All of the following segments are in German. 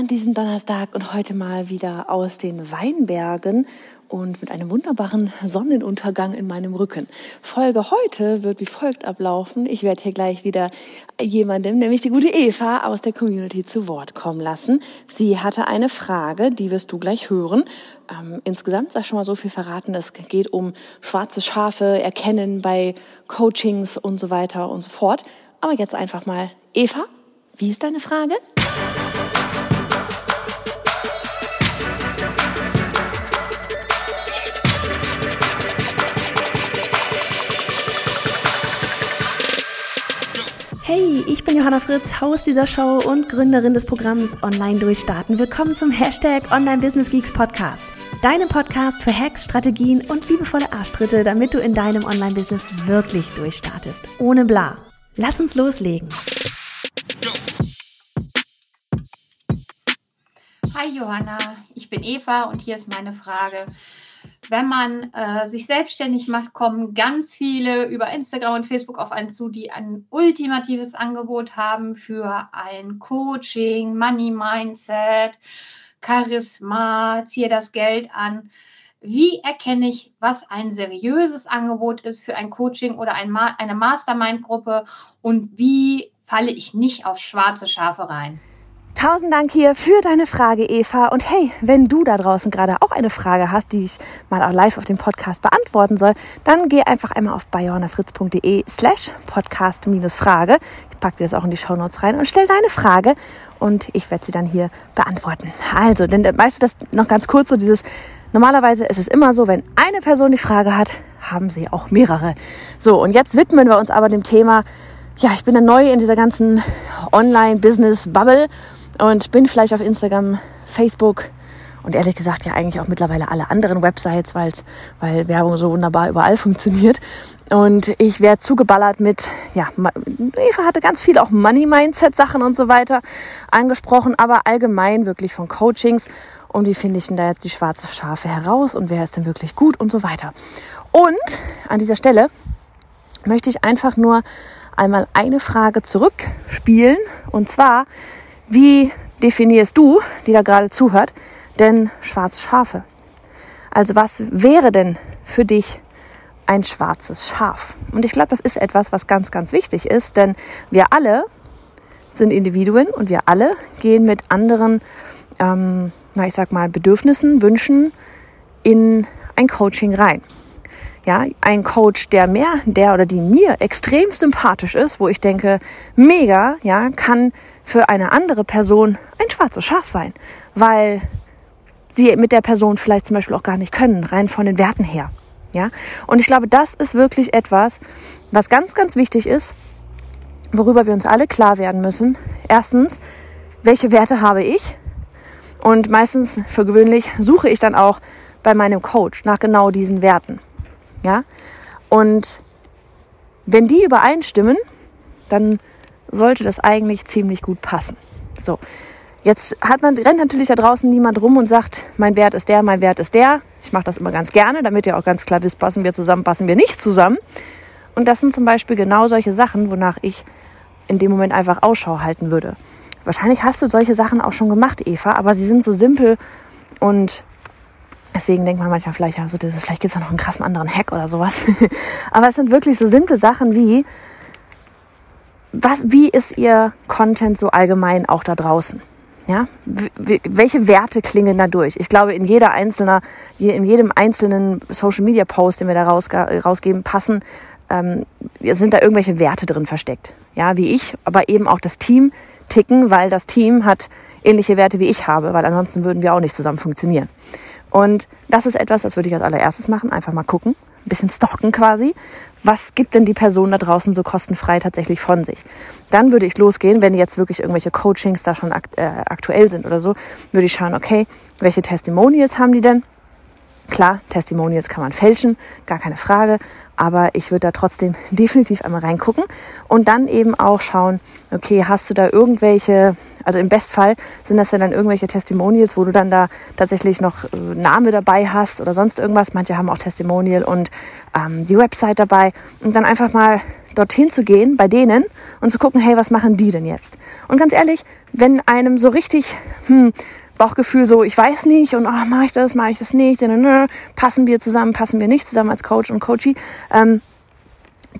an diesem Donnerstag und heute mal wieder aus den Weinbergen und mit einem wunderbaren Sonnenuntergang in meinem Rücken. Folge heute wird wie folgt ablaufen. Ich werde hier gleich wieder jemandem, nämlich die gute Eva aus der Community zu Wort kommen lassen. Sie hatte eine Frage, die wirst du gleich hören. Ähm, insgesamt sag schon mal so viel verraten. Es geht um schwarze Schafe, Erkennen bei Coachings und so weiter und so fort. Aber jetzt einfach mal, Eva, wie ist deine Frage? Hey, ich bin Johanna Fritz, Haus dieser Show und Gründerin des Programms Online Durchstarten. Willkommen zum Hashtag Online Business Geeks Podcast. Deinem Podcast für Hacks, Strategien und liebevolle Arschtritte, damit du in deinem Online-Business wirklich durchstartest. Ohne bla. Lass uns loslegen. Hi Johanna, ich bin Eva und hier ist meine Frage wenn man äh, sich selbstständig macht, kommen ganz viele über Instagram und Facebook auf einen zu, die ein ultimatives Angebot haben für ein Coaching, Money Mindset, Charisma, ziehe das Geld an. Wie erkenne ich, was ein seriöses Angebot ist für ein Coaching oder ein Ma eine Mastermind-Gruppe und wie falle ich nicht auf schwarze Schafe rein? Tausend Dank hier für deine Frage, Eva. Und hey, wenn du da draußen gerade auch eine Frage hast, die ich mal auch live auf dem Podcast beantworten soll, dann geh einfach einmal auf bayonafritz.de slash podcast-frage. Ich packe dir das auch in die Show Notes rein und stell deine Frage und ich werde sie dann hier beantworten. Also, denn weißt du das noch ganz kurz so dieses, normalerweise ist es immer so, wenn eine Person die Frage hat, haben sie auch mehrere. So, und jetzt widmen wir uns aber dem Thema, ja, ich bin ja neu in dieser ganzen Online-Business-Bubble und bin vielleicht auf Instagram, Facebook und ehrlich gesagt ja eigentlich auch mittlerweile alle anderen Websites, weil's, weil Werbung so wunderbar überall funktioniert. Und ich werde zugeballert mit, ja, Eva hatte ganz viel auch Money-Mindset-Sachen und so weiter angesprochen, aber allgemein wirklich von Coachings. Und wie finde ich denn da jetzt die schwarze Schafe heraus und wer ist denn wirklich gut und so weiter. Und an dieser Stelle möchte ich einfach nur einmal eine Frage zurückspielen und zwar, wie definierst du, die da gerade zuhört, denn schwarze Schafe? Also was wäre denn für dich ein schwarzes Schaf? Und ich glaube, das ist etwas, was ganz, ganz wichtig ist, denn wir alle sind Individuen und wir alle gehen mit anderen, ähm, na ich sag mal, Bedürfnissen, Wünschen in ein Coaching rein. Ja, ein Coach, der mehr, der oder die mir extrem sympathisch ist, wo ich denke, mega, ja, kann für eine andere Person ein schwarzes Schaf sein, weil sie mit der Person vielleicht zum Beispiel auch gar nicht können, rein von den Werten her. Ja, und ich glaube, das ist wirklich etwas, was ganz, ganz wichtig ist, worüber wir uns alle klar werden müssen. Erstens, welche Werte habe ich? Und meistens für gewöhnlich suche ich dann auch bei meinem Coach nach genau diesen Werten. Ja? Und wenn die übereinstimmen, dann sollte das eigentlich ziemlich gut passen. So. Jetzt hat rennt natürlich da draußen niemand rum und sagt, mein Wert ist der, mein Wert ist der. Ich mache das immer ganz gerne, damit ihr auch ganz klar wisst, passen wir zusammen, passen wir nicht zusammen. Und das sind zum Beispiel genau solche Sachen, wonach ich in dem Moment einfach Ausschau halten würde. Wahrscheinlich hast du solche Sachen auch schon gemacht, Eva, aber sie sind so simpel und Deswegen denkt man manchmal vielleicht, ja, so dieses, vielleicht gibt es da noch einen krassen anderen Hack oder sowas. Aber es sind wirklich so simple Sachen wie, was, wie ist Ihr Content so allgemein auch da draußen? Ja, welche Werte klingen da durch? Ich glaube, in jeder einzelner, in jedem einzelnen Social Media Post, den wir da rausgeben, passen, ähm, sind da irgendwelche Werte drin versteckt. Ja, wie ich, aber eben auch das Team ticken, weil das Team hat ähnliche Werte wie ich habe, weil ansonsten würden wir auch nicht zusammen funktionieren. Und das ist etwas, das würde ich als allererstes machen. Einfach mal gucken, ein bisschen stalken quasi. Was gibt denn die Person da draußen so kostenfrei tatsächlich von sich? Dann würde ich losgehen, wenn jetzt wirklich irgendwelche Coachings da schon akt äh, aktuell sind oder so, würde ich schauen, okay, welche Testimonials haben die denn? Klar, Testimonials kann man fälschen, gar keine Frage, aber ich würde da trotzdem definitiv einmal reingucken und dann eben auch schauen, okay, hast du da irgendwelche, also im Bestfall sind das ja dann irgendwelche Testimonials, wo du dann da tatsächlich noch äh, Name dabei hast oder sonst irgendwas. Manche haben auch Testimonial und ähm, die Website dabei und dann einfach mal dorthin zu gehen bei denen und zu gucken, hey, was machen die denn jetzt? Und ganz ehrlich, wenn einem so richtig hm, Bauchgefühl so, ich weiß nicht und oh, mache ich das, mache ich das nicht, passen wir zusammen, passen wir nicht zusammen als Coach und Coachie. Ähm,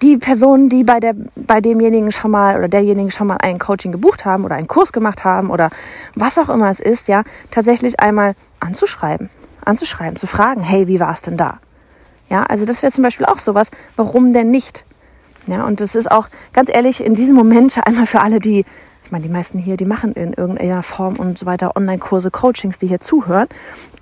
die Personen, die bei der, bei demjenigen schon mal oder derjenigen schon mal ein Coaching gebucht haben oder einen Kurs gemacht haben oder was auch immer es ist, ja, tatsächlich einmal anzuschreiben, anzuschreiben, zu fragen, hey, wie war es denn da? Ja, also das wäre zum Beispiel auch sowas, warum denn nicht? Ja, und das ist auch ganz ehrlich in diesem Moment einmal für alle, die ich meine, die meisten hier, die machen in irgendeiner Form und so weiter Online-Kurse, Coachings, die hier zuhören.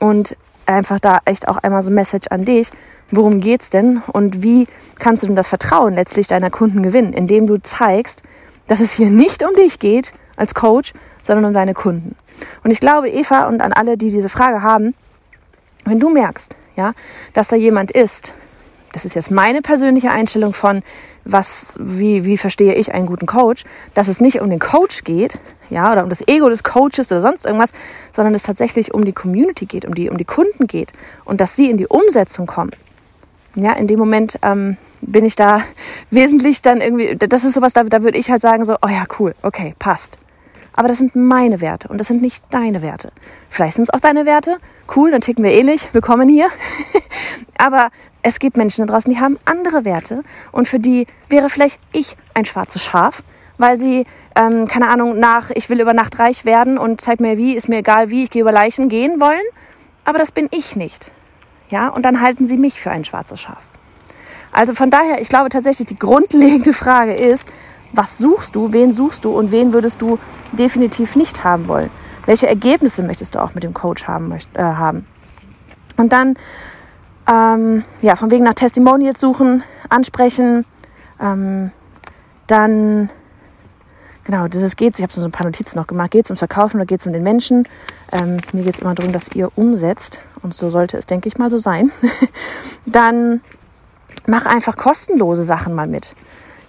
Und einfach da echt auch einmal so ein Message an dich. Worum geht's denn? Und wie kannst du denn das Vertrauen letztlich deiner Kunden gewinnen? Indem du zeigst, dass es hier nicht um dich geht als Coach, sondern um deine Kunden. Und ich glaube, Eva und an alle, die diese Frage haben, wenn du merkst, ja, dass da jemand ist, das ist jetzt meine persönliche Einstellung von, was, wie, wie verstehe ich einen guten Coach, dass es nicht um den Coach geht, ja, oder um das Ego des Coaches oder sonst irgendwas, sondern es tatsächlich um die Community geht, um die, um die Kunden geht und dass sie in die Umsetzung kommen. Ja, in dem Moment ähm, bin ich da wesentlich dann irgendwie, das ist sowas, da, da würde ich halt sagen so, oh ja, cool, okay, passt. Aber das sind meine Werte und das sind nicht deine Werte. Vielleicht sind es auch deine Werte. Cool, dann ticken wir ähnlich. Willkommen hier. Aber es gibt Menschen da draußen, die haben andere Werte und für die wäre vielleicht ich ein schwarzes Schaf, weil sie, ähm, keine Ahnung, nach, ich will über Nacht reich werden und zeig mir wie, ist mir egal wie, ich gehe über Leichen gehen wollen. Aber das bin ich nicht. Ja, und dann halten sie mich für ein schwarzes Schaf. Also von daher, ich glaube tatsächlich, die grundlegende Frage ist, was suchst du, wen suchst du und wen würdest du definitiv nicht haben wollen? Welche Ergebnisse möchtest du auch mit dem Coach haben? Äh, haben? Und dann ähm, ja, von wegen nach Testimonials suchen, ansprechen. Ähm, dann, genau, das ist geht's. Ich habe so ein paar Notizen noch gemacht. Geht es ums Verkaufen oder geht es um den Menschen? Ähm, mir geht es immer darum, dass ihr umsetzt. Und so sollte es, denke ich mal, so sein. dann mach einfach kostenlose Sachen mal mit.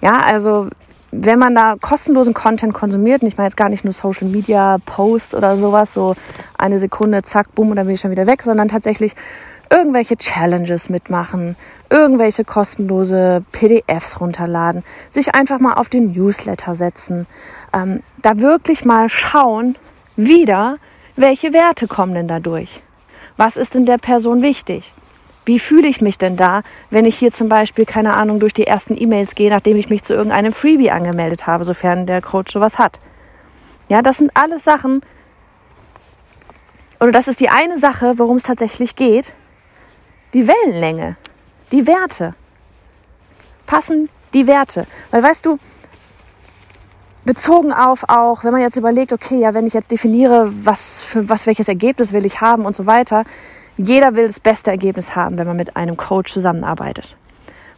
Ja, also wenn man da kostenlosen Content konsumiert, und ich meine jetzt gar nicht nur Social Media Posts oder sowas, so eine Sekunde, zack, bumm, und dann bin ich schon wieder weg, sondern tatsächlich irgendwelche Challenges mitmachen, irgendwelche kostenlose PDFs runterladen, sich einfach mal auf den Newsletter setzen, ähm, da wirklich mal schauen, wieder, welche Werte kommen denn dadurch? Was ist denn der Person wichtig? Wie fühle ich mich denn da, wenn ich hier zum Beispiel, keine Ahnung, durch die ersten E-Mails gehe, nachdem ich mich zu irgendeinem Freebie angemeldet habe, sofern der Coach sowas hat? Ja, das sind alles Sachen, oder das ist die eine Sache, worum es tatsächlich geht, die Wellenlänge, die Werte. Passen die Werte. Weil weißt du, bezogen auf auch, wenn man jetzt überlegt, okay, ja, wenn ich jetzt definiere, was für was welches Ergebnis will ich haben und so weiter, jeder will das beste Ergebnis haben, wenn man mit einem Coach zusammenarbeitet.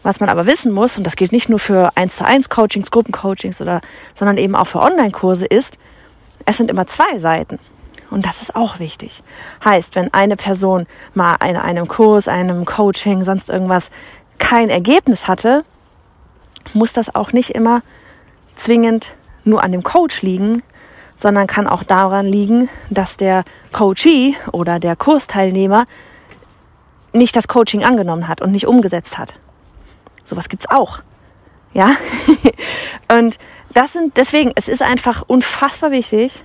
Was man aber wissen muss, und das gilt nicht nur für 1 zu 1 Coachings, Gruppencoachings oder, sondern eben auch für Online-Kurse ist, es sind immer zwei Seiten. Und das ist auch wichtig. Heißt, wenn eine Person mal in einem Kurs, einem Coaching, sonst irgendwas kein Ergebnis hatte, muss das auch nicht immer zwingend nur an dem Coach liegen, sondern kann auch daran liegen, dass der Coachee oder der Kursteilnehmer nicht das Coaching angenommen hat und nicht umgesetzt hat. Sowas gibt's auch. Ja? und das sind, deswegen, es ist einfach unfassbar wichtig,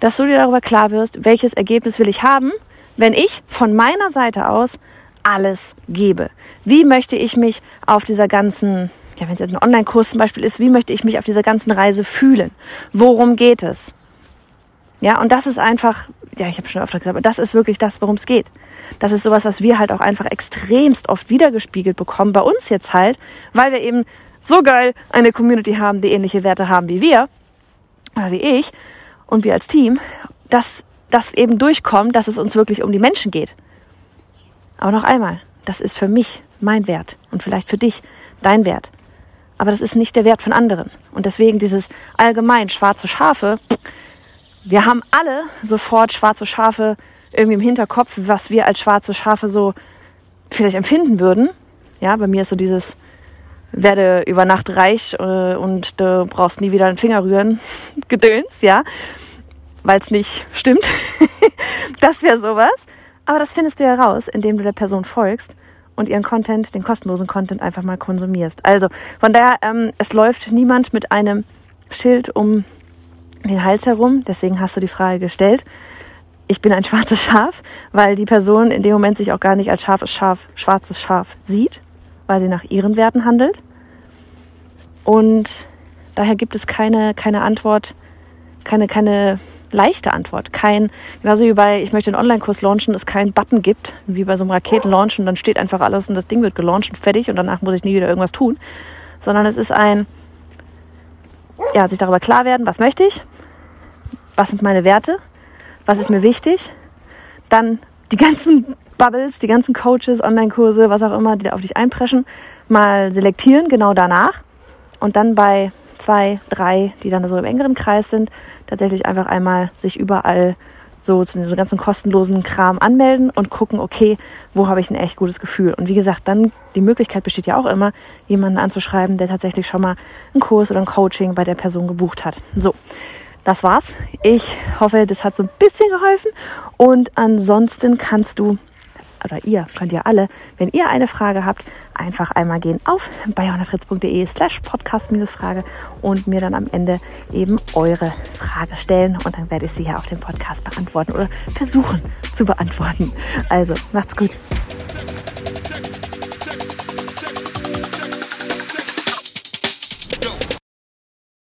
dass du dir darüber klar wirst, welches Ergebnis will ich haben, wenn ich von meiner Seite aus alles gebe. Wie möchte ich mich auf dieser ganzen, ja, wenn es jetzt ein Online-Kurs zum Beispiel ist, wie möchte ich mich auf dieser ganzen Reise fühlen? Worum geht es? Ja, und das ist einfach, ja, ich habe schon öfter gesagt, aber das ist wirklich das, worum es geht. Das ist sowas, was wir halt auch einfach extremst oft wiedergespiegelt bekommen, bei uns jetzt halt, weil wir eben so geil eine Community haben, die ähnliche Werte haben wie wir, oder wie ich, und wir als Team, dass das eben durchkommt, dass es uns wirklich um die Menschen geht. Aber noch einmal, das ist für mich mein Wert und vielleicht für dich dein Wert. Aber das ist nicht der Wert von anderen. Und deswegen dieses allgemein schwarze Schafe, wir haben alle sofort schwarze Schafe irgendwie im Hinterkopf, was wir als schwarze Schafe so vielleicht empfinden würden. Ja, bei mir ist so dieses, werde über Nacht reich äh, und du brauchst nie wieder einen Finger rühren, Gedöns, ja, weil es nicht stimmt. das wäre sowas. Aber das findest du ja raus, indem du der Person folgst und ihren Content, den kostenlosen Content einfach mal konsumierst. Also von daher, ähm, es läuft niemand mit einem Schild um den Hals herum. Deswegen hast du die Frage gestellt. Ich bin ein schwarzes Schaf, weil die Person in dem Moment sich auch gar nicht als scharfes Schaf, schwarzes Schaf sieht, weil sie nach ihren Werten handelt. Und daher gibt es keine, keine Antwort, keine, keine leichte Antwort. Kein, genauso wie bei, ich möchte einen Online-Kurs launchen, es keinen Button gibt, wie bei so einem Raketenlaunch und dann steht einfach alles und das Ding wird gelauncht und fertig und danach muss ich nie wieder irgendwas tun. Sondern es ist ein, ja, sich darüber klar werden, was möchte ich, was sind meine Werte, was ist mir wichtig, dann die ganzen Bubbles, die ganzen Coaches, Online-Kurse, was auch immer, die auf dich einpreschen, mal selektieren, genau danach und dann bei zwei, drei, die dann so im engeren Kreis sind, tatsächlich einfach einmal sich überall so zu diesem ganzen kostenlosen Kram anmelden und gucken, okay, wo habe ich ein echt gutes Gefühl. Und wie gesagt, dann die Möglichkeit besteht ja auch immer, jemanden anzuschreiben, der tatsächlich schon mal einen Kurs oder ein Coaching bei der Person gebucht hat. So, das war's. Ich hoffe, das hat so ein bisschen geholfen. Und ansonsten kannst du oder ihr könnt ja alle, wenn ihr eine Frage habt, einfach einmal gehen auf bayonafritz.de slash podcast-frage und mir dann am Ende eben eure Frage stellen und dann werde ich sie ja auf dem Podcast beantworten oder versuchen zu beantworten. Also, macht's gut.